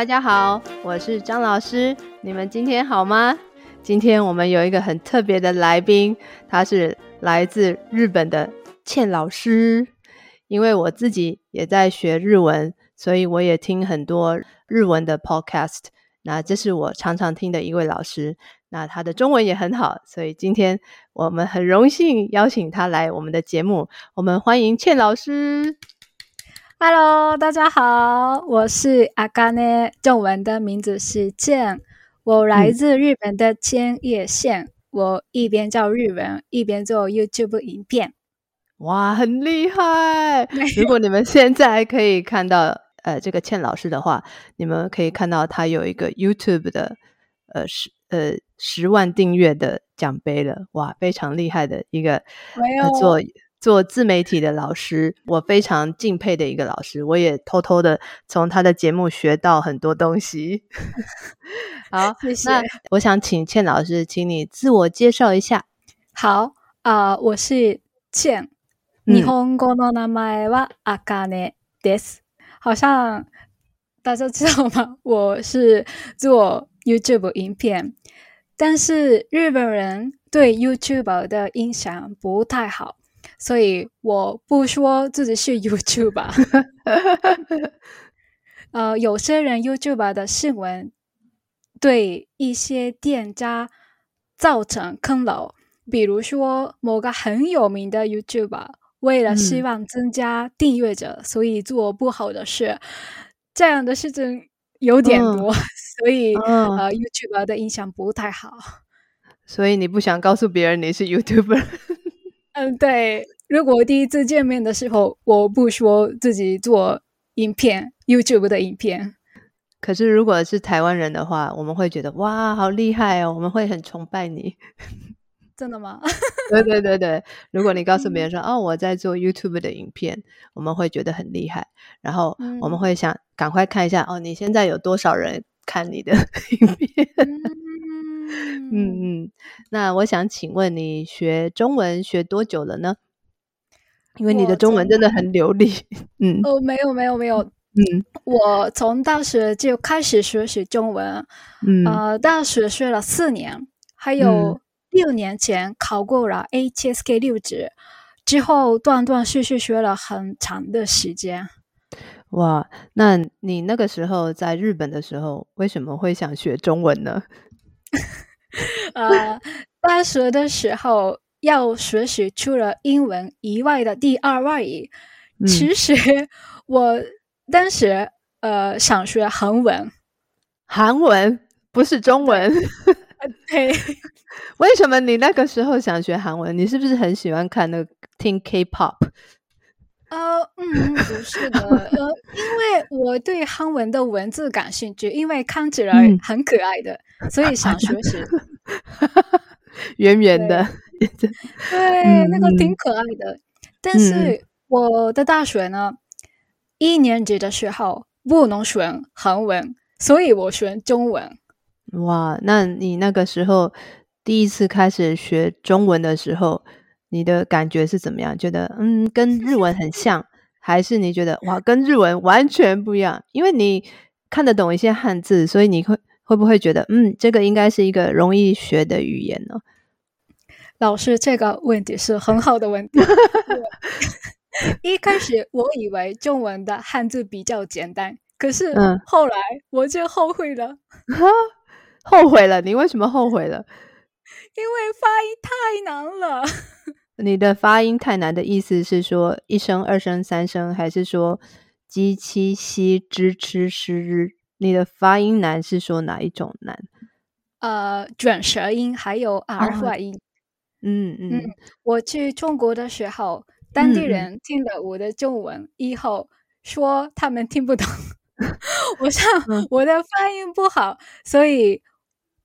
大家好，我是张老师，你们今天好吗？今天我们有一个很特别的来宾，他是来自日本的茜老师。因为我自己也在学日文，所以我也听很多日文的 podcast。那这是我常常听的一位老师，那他的中文也很好，所以今天我们很荣幸邀请他来我们的节目。我们欢迎茜老师。Hello，大家好，我是 Akane，中文的名字是茜，我来自日本的千叶县，嗯，我一边教日文，一边做 YouTube 影片。哇，很厉害！如果你们现在可以看到呃这个倩老师的话，你们可以看到他有一个 YouTube 的呃十呃十万订阅的奖杯了，哇，非常厉害的一个呃做。做自媒体的老师，我非常敬佩的一个老师，我也偷偷的从他的节目学到很多东西。好，谢谢。那我想请茜老师，请你自我介绍一下。好啊、呃，我是茜，日本语の名前はあかねです。好像大家知道吗？我是做 YouTube 影片，但是日本人对 YouTuber 的印象不太好。 所以我不说自己是 YouTuber。呃，有些人 YouTuber 的新闻对一些店家造成坑扰，比如说某个很有名的 YouTuber 为了希望增加订阅者，嗯，所以做不好的事，这样的事情有点多，嗯，所以，嗯，呃，YouTuber 的印象不太好。所以你不想告诉别人你是 YouTuber？嗯，对。如果第一次见面的时候，我不说自己做影片，YouTube 的影片。可是如果是台湾人的话，我们会觉得哇，好厉害哦，我们会很崇拜你。真的吗？对对对对。如果你告诉别人说、嗯、哦，我在做 YouTube 的影片，我们会觉得很厉害，然后我们会想赶快看一下哦，你现在有多少人看你的 影片？嗯嗯嗯，那我想请问你学中文学多久了呢？因为你的中文真的很流利。嗯哦，没有没有没有，嗯，我从大学就开始学习中文，嗯，呃，大学学了四年，还有六年前考过了 HSK 六级，之后断断续续学了很长的时间。哇，那你那个时候在日本的时候，为什么会想学中文呢？呃，大学的时候要学习除了英文以外的第二外语。嗯、其实我当时呃想学韩文，韩文不是中文。对，为什么你那个时候想学韩文？你是不是很喜欢看那个听 K-pop？呃，嗯，不是的，呃，因为我对韩文的文字感兴趣，因为看起来很可爱的，嗯、所以想学习。圆圆的，对，对那个挺可爱的。嗯、但是我的大学呢，一年级的时候不能选韩文，所以我选中文。哇，那你那个时候第一次开始学中文的时候，你的感觉是怎么样？觉得嗯，跟日文很像，还是你觉得哇，跟日文完全不一样？因为你看得懂一些汉字，所以你会会不会觉得嗯，这个应该是一个容易学的语言呢？老师，这个问题是很好的问题。一开始我以为中文的汉字比较简单，可是后来我就后悔了。嗯，后悔了？你为什么后悔了？因为发音太难了。你的发音太难的意思是说一声、二声、三声，还是说鸡、七、西、之、吃、诗、日？你的发音难是说哪一种难？呃，卷舌音还有儿化音。嗯嗯，嗯。我去中国的时候，当地人听了我的中文以后，说他们听不懂。我想我的发音不好，所以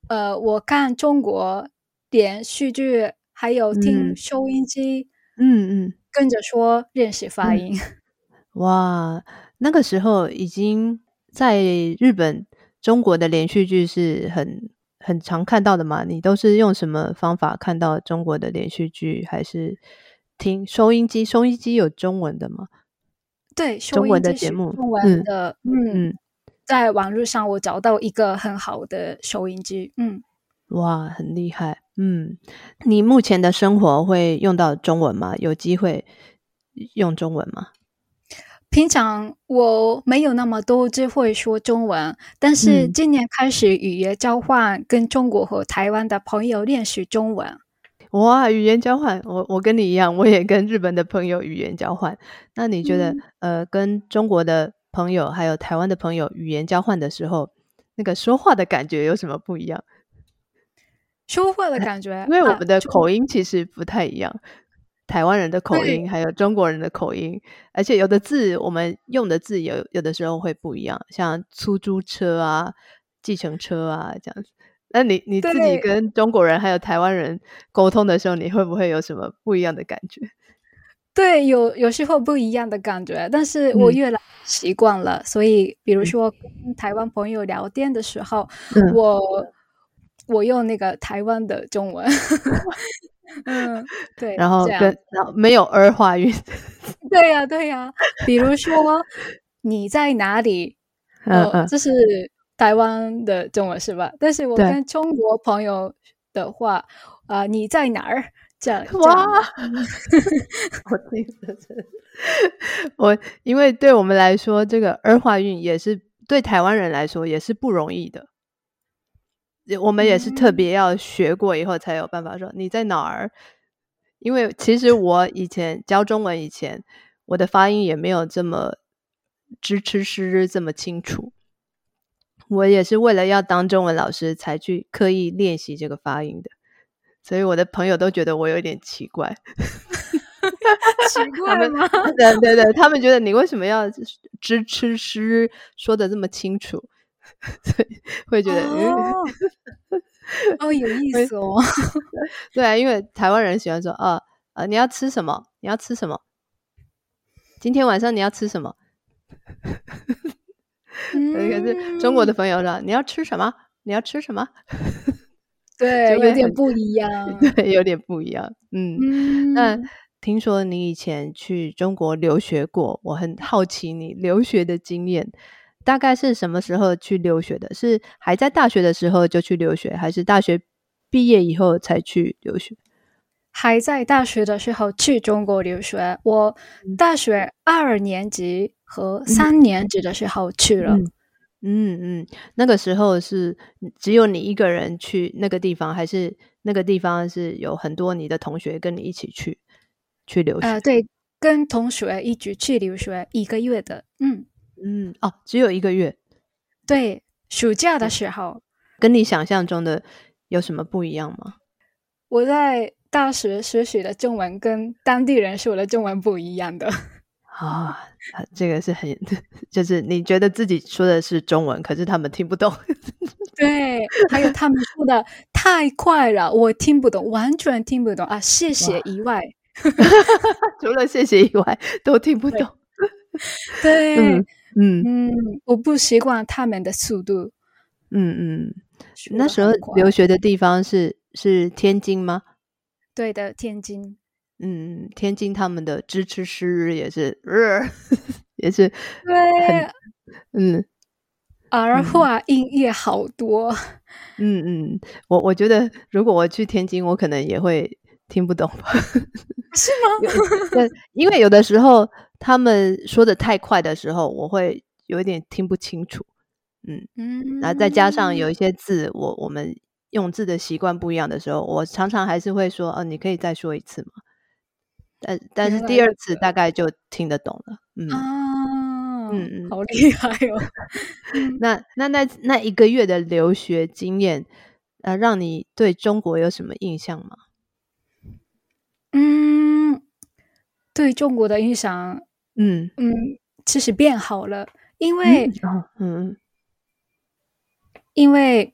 呃，我看中国连续剧。还有听收音机，嗯嗯，跟着说认识发音。哇，那个时候已经在日本、中国的连续剧是很很常看到的嘛？你都是用什么方法看到中国的连续剧？还是听收音机？收音机有中文的吗？对，中文的节目，中文的，嗯。嗯在网络上我找到一个很好的收音机，嗯，哇，很厉害，嗯，你目前的生活会用到中文吗？有机会用中文吗？平常我没有那么多机会说中文，但是今年开始语言交换，跟中国和台湾的朋友练习中文。哇，语言交换，我我跟你一样，我也跟日本的朋友语言交换。那你觉得，嗯、呃，跟中国的朋友还有台湾的朋友语言交换的时候，那个说话的感觉有什么不一样？说话的感觉，因为我们的口音其实不太一样，啊、台湾人的口音还有中国人的口音，而且有的字我们用的字有有的时候会不一样，像出租车啊、计程车啊这样子。那你你自己跟中国人还有台湾人沟通的时候，你会不会有什么不一样的感觉？对，有有时候不一样的感觉，但是我越来习惯了。嗯、所以，比如说跟台湾朋友聊天的时候，嗯、我我用那个台湾的中文。嗯，对。然后跟然后没有儿化韵。对呀、啊，对呀、啊。比如说你在哪里？嗯、呃，这是。台湾的中文是吧？但是我跟中国朋友的话，啊、呃，你在哪儿？这样哇，我听着我因为对我们来说，这个儿化韵也是对台湾人来说也是不容易的。我们也是特别要学过以后才有办法说、嗯、你在哪儿。因为其实我以前教中文以前，我的发音也没有这么支持诗这么清楚。我也是为了要当中文老师才去刻意练习这个发音的，所以我的朋友都觉得我有点奇怪。奇怪吗？对对对，他们觉得你为什么要支持诗说的这么清楚？所以会觉得哦，哦，有意思哦。对啊，因为台湾人喜欢说啊啊，你要吃什么？你要吃什么？今天晚上你要吃什么？可是中国的朋友说：“你要吃什么？你要吃什么？”对，有点不一样。对，有点不一样。嗯，嗯，那听说你以前去中国留学过，我很好奇你留学的经验，大概是什么时候去留学的？是还在大学的时候就去留学，还是大学毕业以后才去留学？还在大学的时候去中国留学，我大学二年级和三年级的时候去了。嗯嗯，嗯，那个时候是只有你一个人去那个地方，还是那个地方是有很多你的同学跟你一起去去留学？呃，对，跟同学一起去留学一个月的。嗯嗯，哦，只有一个月。对，暑假的时候。跟你想象中的有什么不一样吗？我在。大学学习的中文跟当地人说的中文不一样的 啊，这个是很，就是你觉得自己说的是中文，可是他们听不懂。对，还有他们说的太快了，我听不懂，完全听不懂啊！谢谢以外，除了谢谢以外都听不懂。对，嗯嗯，嗯，我不习惯他们的速度。嗯嗯，那时候留学的地方是是天津吗？对的，天津，嗯，天津他们的支持师也是，呃、也是，对，嗯，儿化音也好多，嗯嗯，我我觉得如果我去天津，我可能也会听不懂吧，是吗？对，因为有的时候他们说的太快的时候，我会有一点听不清楚，嗯嗯，然后再加上有一些字，我我们。用字的习惯不一样的时候，我常常还是会说：“哦，你可以再说一次吗？”但但是第二次大概就听得懂了。嗯啊，嗯嗯，好厉害哦！那那那那一个月的留学经验，呃，让你对中国有什么印象吗？嗯，对中国的印象，嗯嗯，其实变好了，因为嗯，嗯因为。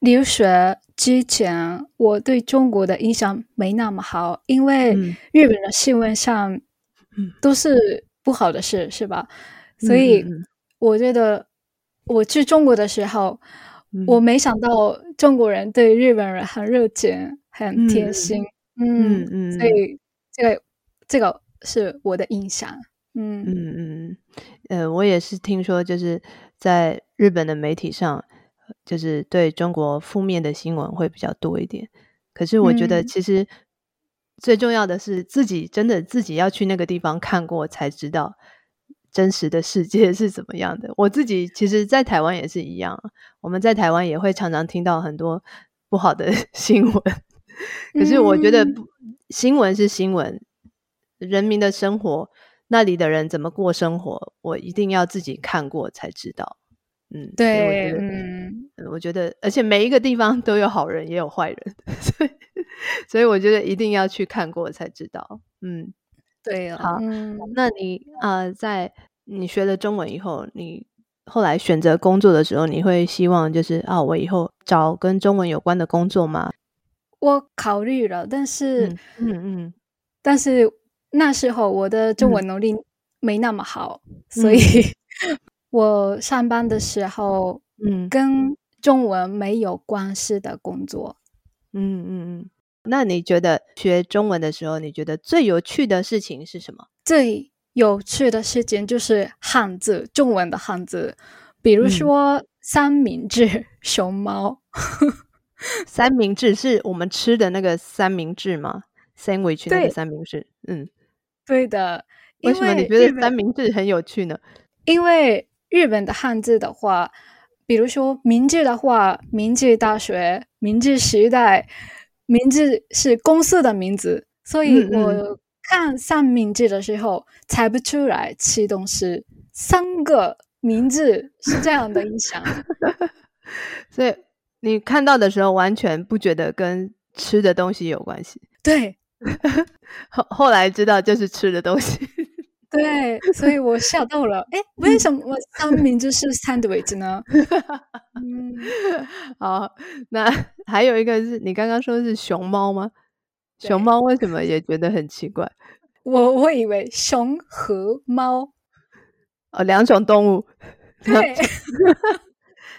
留学之前，我对中国的印象没那么好，因为日本的新闻上都是不好的事，嗯、是吧？所以我觉得我去中国的时候，嗯、我没想到中国人对日本人很热情、很贴心。嗯嗯，所以这个这个是我的印象。嗯嗯嗯，呃，我也是听说，就是在日本的媒体上，就是对中国负面的新闻会比较多一点。可是我觉得，其实最重要的是自己真的自己要去那个地方看过，才知道真实的世界是怎么样的。我自己其实，在台湾也是一样，我们在台湾也会常常听到很多不好的 新闻。可是我觉得，新闻是新闻，人民的生活。那里的人怎么过生活，我一定要自己看过才知道。嗯，对，嗯，我觉得，而且每一个地方都有好人，也有坏人，所以，所以我觉得一定要去看过才知道。嗯，对，好，嗯，那你呃，在你学了中文以后，你后来选择工作的时候，你会希望就是啊，我以后找跟中文有关的工作吗？我考虑了，但是，嗯嗯，嗯，但是。那时候我的中文能力没那么好，嗯、所以 我上班的时候，嗯，跟中文没有关系的工作。嗯嗯嗯。那你觉得学中文的时候，你觉得最有趣的事情是什么？最有趣的事情就是汉字，中文的汉字，比如说三明治、熊猫。三明治是我们吃的那个三明治吗？Sandwich 那个三明治，嗯。对的，为什么你觉得三明治很有趣呢？因为日本的汉字的话，比如说明治的话，明治大学、明治时代，明治是公司的名字，所以我看三明治的时候猜不出来吃东西，三个名字是这样的印象，所以你看到的时候完全不觉得跟吃的东西有关系，对。后后来知道就是吃的东西，对，所以我吓到了。哎，为什么三明治是 sandwich 呢？嗯，好，那还有一个是你刚刚说的是熊猫吗？熊猫为什么也觉得很奇怪？我我以为熊和猫哦，两种动物。对，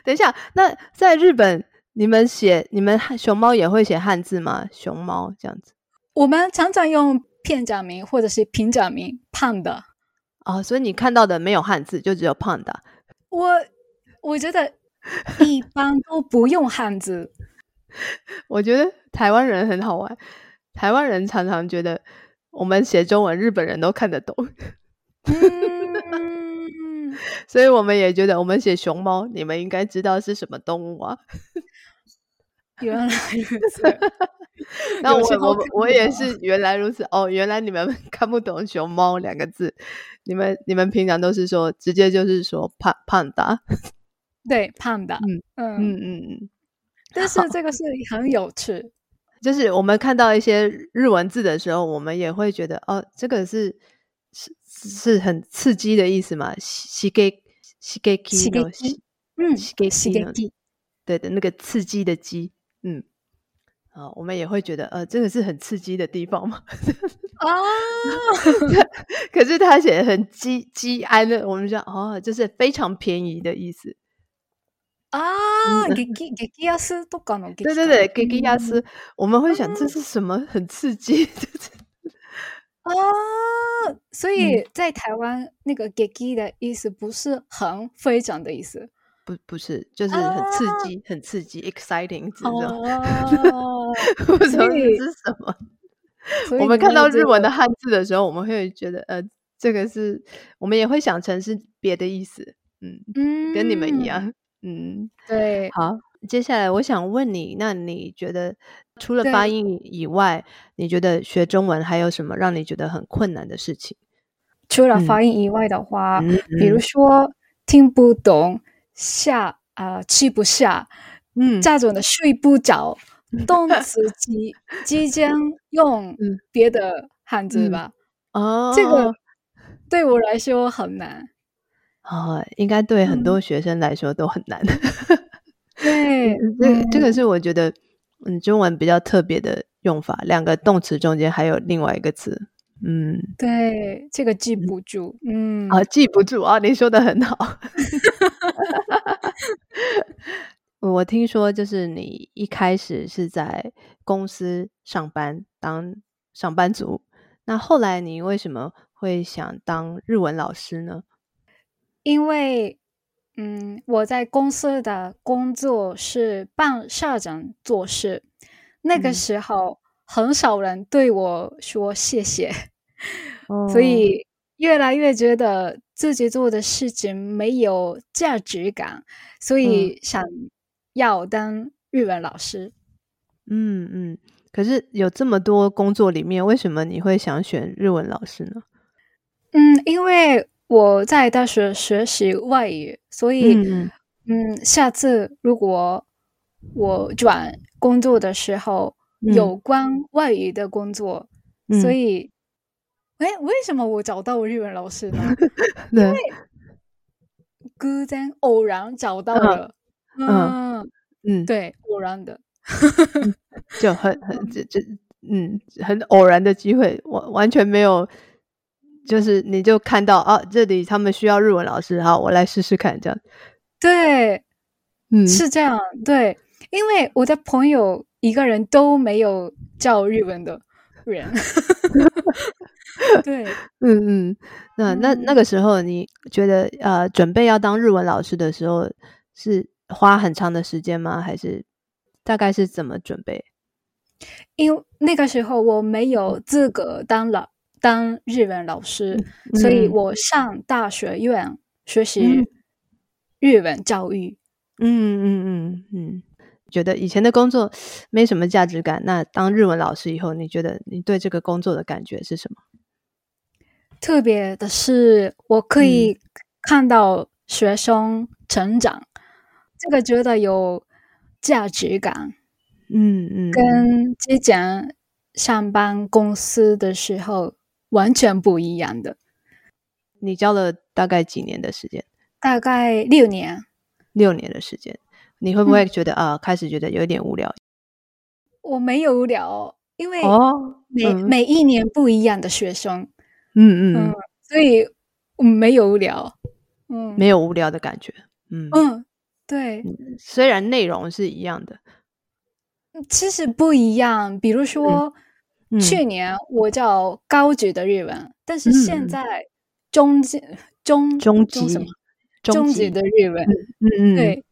等一下，那在日本，你们写你们熊猫也会写汉字吗？熊猫这样子。我们常常用片假名或者是平假名“胖的”哦，所以你看到的没有汉字，就只有“胖的”。我我觉得一般都不用汉字。我觉得台湾人很好玩，台湾人常常觉得我们写中文，日本人都看得懂。嗯，所以我们也觉得我们写熊猫，你们应该知道是什么动物啊？原来如此。那我我我也是原来如此哦，原来你们 看不懂“熊猫”两个字，你们你们平常都是说直接就是说胖胖的，对胖的，嗯嗯嗯嗯嗯。但是这个是很有趣，就是我们看到一些日文字的时候，我们也会觉得哦，这个是是是很刺激的意思嘛？刺激刺激刺激，嗯，刺激刺激，对的，那个刺激的激，嗯。啊、哦，我们也会觉得，呃，这个是很刺激的地方嘛。啊，可是他写的很激激安的，我们说哦，就是非常便宜的意思。啊，激激激激安とかの，对对对，激激安，我们会想这是什么很刺激？啊，所以在台湾那个激激的意思不是很非常的意思。 不不是，就是很刺激，啊、很刺激，exciting，知道吗？不知道是什么。我们看到日文的汉字的时候，我们会觉得，呃，这个是，我们也会想成是别的意思。嗯嗯，跟你们一样。嗯，对。好，接下来我想问你，那你觉得除了发音以外，你觉得学中文还有什么让你觉得很困难的事情？除了发音以外的话，嗯、比如说听不懂。下啊、呃，吃不下，嗯，这种的睡不着，动词即即将用 别的汉字吧？哦、嗯，这个对我来说很难。哦，应该对很多学生来说都很难。嗯、对，这、嗯、这个是我觉得嗯，中文比较特别的用法，两个动词中间还有另外一个词。嗯，对，这个记不住。嗯，啊，记不住啊，你说的很好。我听说，就是你一开始是在公司上班当上班族，那后来你为什么会想当日文老师呢？因为嗯，我在公司的工作是帮社长做事，那个时候很少人对我说谢谢，嗯、所以越来越觉得自己做的事情没有价值感，所以想要当日文老师。嗯嗯，可是有这么多工作里面，为什么你会想选日文老师呢？嗯，因为我在大学学习外语，所以嗯，嗯，下次如果我转工作的时候，嗯、有关外语的工作，嗯、所以，哎，为什么我找到日文老师呢？对因为偶然偶然找到了，嗯嗯，嗯对，偶然的。就很很这这嗯，很偶然的机会，完完全没有，就是你就看到啊，这里他们需要日文老师，好，我来试试看，这样。对，嗯，是这样，对，因为我的朋友一个人都没有教日文的人。对，嗯嗯，那那那个时候你觉得呃，准备要当日文老师的时候，是花很长的时间吗？还是？大概是怎么准备？因为那个时候我没有资格当老当日文老师，嗯、所以我上大学院学习日文教育。嗯嗯嗯嗯，觉得以前的工作没什么价值感。那当日文老师以后，你觉得你对这个工作的感觉是什么？特别的是，我可以看到学生成长，嗯、这个觉得有。价值感，嗯嗯，跟之前上班公司的时候完全不一样的。你教了大概几年的时间？大概六年。六年的时间，你会不会觉得、嗯、啊，开始觉得有点无聊？我没有无聊，因为哦，每、嗯、每一年不一样的学生，嗯嗯，嗯，所以没有无聊，嗯，没有无聊的感觉，嗯。嗯。对，虽然内容是一样的，其实不一样。比如说，嗯、去年我叫高级的日文，嗯、但是现在中级、中中级什么中级，的日文，嗯嗯，对，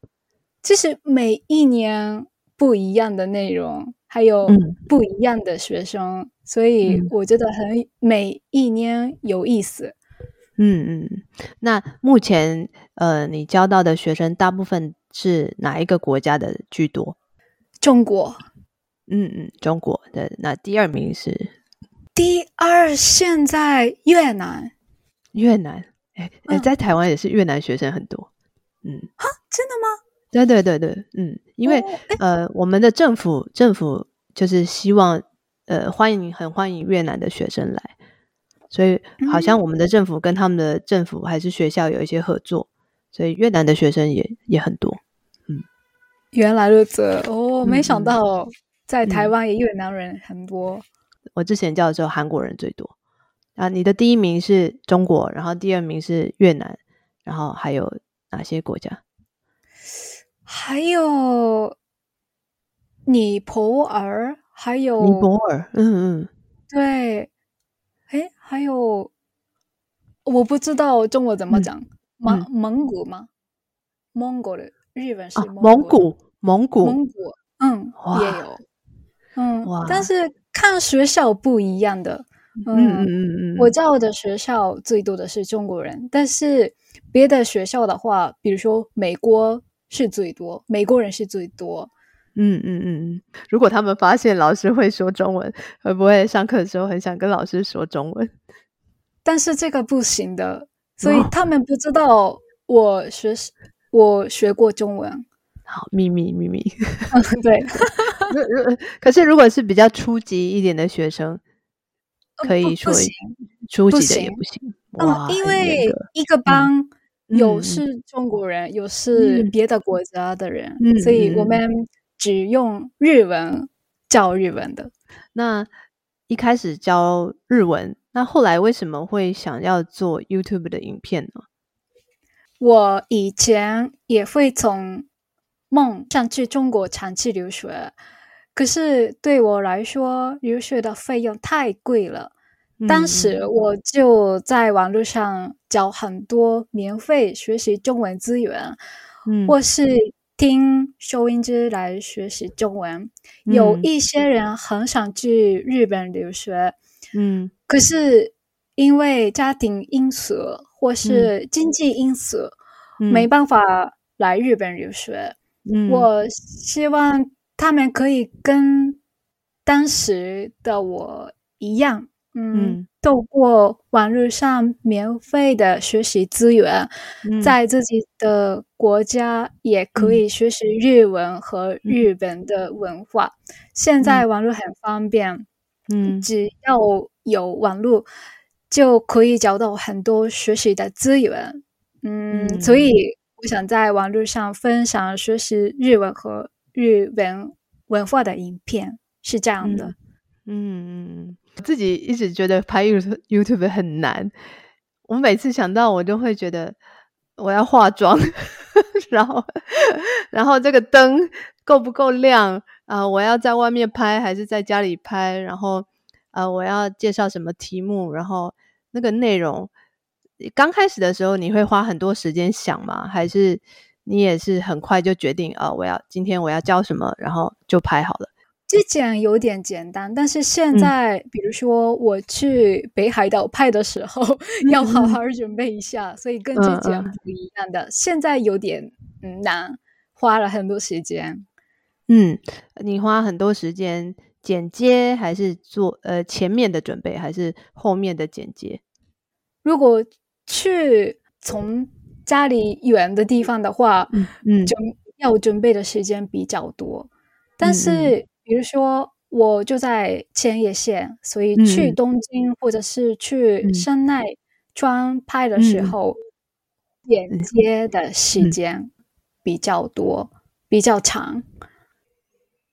其实每一年不一样的内容，还有不一样的学生，嗯、所以我觉得很每一年有意思。嗯嗯，那目前呃，你教到的学生大部分是哪一个国家的居多？中国。嗯嗯，中国的。那第二名是？第二现在越南。越南，哎哎，在台湾也是越南学生很多。嗯，哈，真的吗？对对对对，嗯，因为、哦、呃，我们的政府政府就是希望呃，欢迎很欢迎越南的学生来。所以，好像我们的政府跟他们的政府还是学校有一些合作，所以越南的学生也也很多。嗯，原来如此哦，没想到在台湾也越南人很多。嗯，我之前教的时候，韩国人最多。啊，你的第一名是中国，然后第二名是越南，然后还有哪些国家？还有尼泊尔，还有尼泊尔。嗯嗯，对。哎，还有，我不知道中文怎么讲，蒙蒙古吗？蒙古的日本是蒙古，蒙古，蒙古，嗯，也有，嗯，但是看学校不一样的，嗯嗯嗯嗯，我教的学校最多的是中国人，但是别的学校的话，比如说美国是最多，美国人是最多。嗯嗯嗯，如果他们发现老师会说中文，会不会上课的时候很想跟老师说中文？但是这个不行的，所以他们不知道我学、哦、我学过中文。好，秘密秘密。嗯、对。可是如果是比较初级一点的学生，可以说初级的也不行。不行。嗯，因为一个班有是中国人，嗯、有是别的国家的人，嗯、所以我们。只用日文教日文的。那一开始教日文，那后来为什么会想要做 YouTube 的影片呢？我以前也会从梦想去中国长期留学，可是对我来说，留学的费用太贵了。当时我就在网络上找很多免费学习中文资源，嗯，或是听收音机来学习中文。嗯，有一些人很想去日本留学，嗯，可是因为家庭因素或是经济因素，嗯，没办法来日本留学。嗯，我希望他们可以跟当时的我一样。嗯，透过网络上免费的学习资源，嗯，在自己的国家也可以学习日文和日本的文化。嗯，现在网络很方便，嗯，只要有网络就可以找到很多学习的资源。嗯，嗯，所以我想在网络上分享学习日文和日本文化的影片，是这样的。嗯。嗯自己一直觉得拍 YouTube 很难，我每次想到我就会觉得我要化妆，然后然后这个灯够不够亮啊、我要在外面拍还是在家里拍？然后啊、我要介绍什么题目？然后那个内容刚开始的时候你会花很多时间想吗？还是你也是很快就决定啊、我要今天我要教什么，然后就拍好了。之前有点简单，但是现在，嗯、比如说我去北海道拍的时候，嗯、要好好准备一下，所以跟之前不一样的。嗯、现在有点难，花了很多时间。嗯，你花很多时间剪接，还是做呃前面的准备，还是后面的剪接？如果去从家里远的地方的话，嗯嗯，就要准备的时间比较多，但是。嗯比如说，我就在千叶县，所以去东京或者是去山奈川拍的时候，剪接的时间比较多，比较长。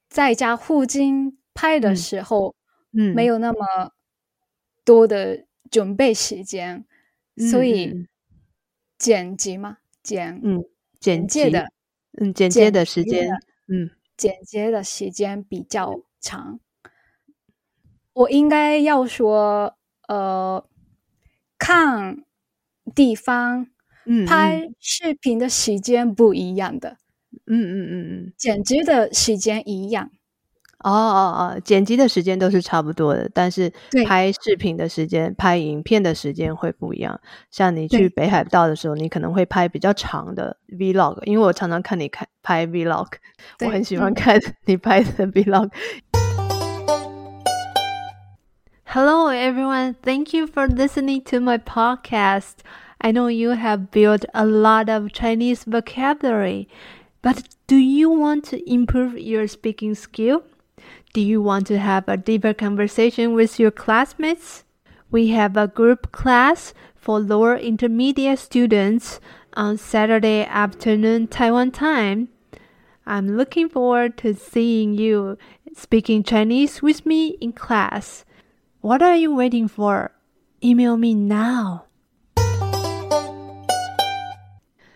在家附近拍的时候，嗯，没有那么多的准备时间，所以剪辑嘛，剪嗯，剪接的，嗯，剪接的时间，嗯。剪接的时间比较长，我应该要说，呃，看地方，嗯，拍视频的时间不一样的，嗯嗯嗯嗯，剪辑的时间一样。哦哦哦，剪辑的时间都是差不多的，但是拍视频的时间、拍影片的时间会不一样。像你去北海道的时候，你可能会拍比较长的 vlog，因为我常常看你看拍 vlog，我很喜欢看你拍的 vlog。Hello everyone, thank you for listening to my podcast. I know you have built a lot of Chinese vocabulary, but do you want to improve your speaking skill? Do you want to have a deeper conversation with your classmates? We have a group class for lower intermediate students on Saturday afternoon Taiwan time. I'm looking forward to seeing you speaking Chinese with me in class. What are you waiting for? Email me now.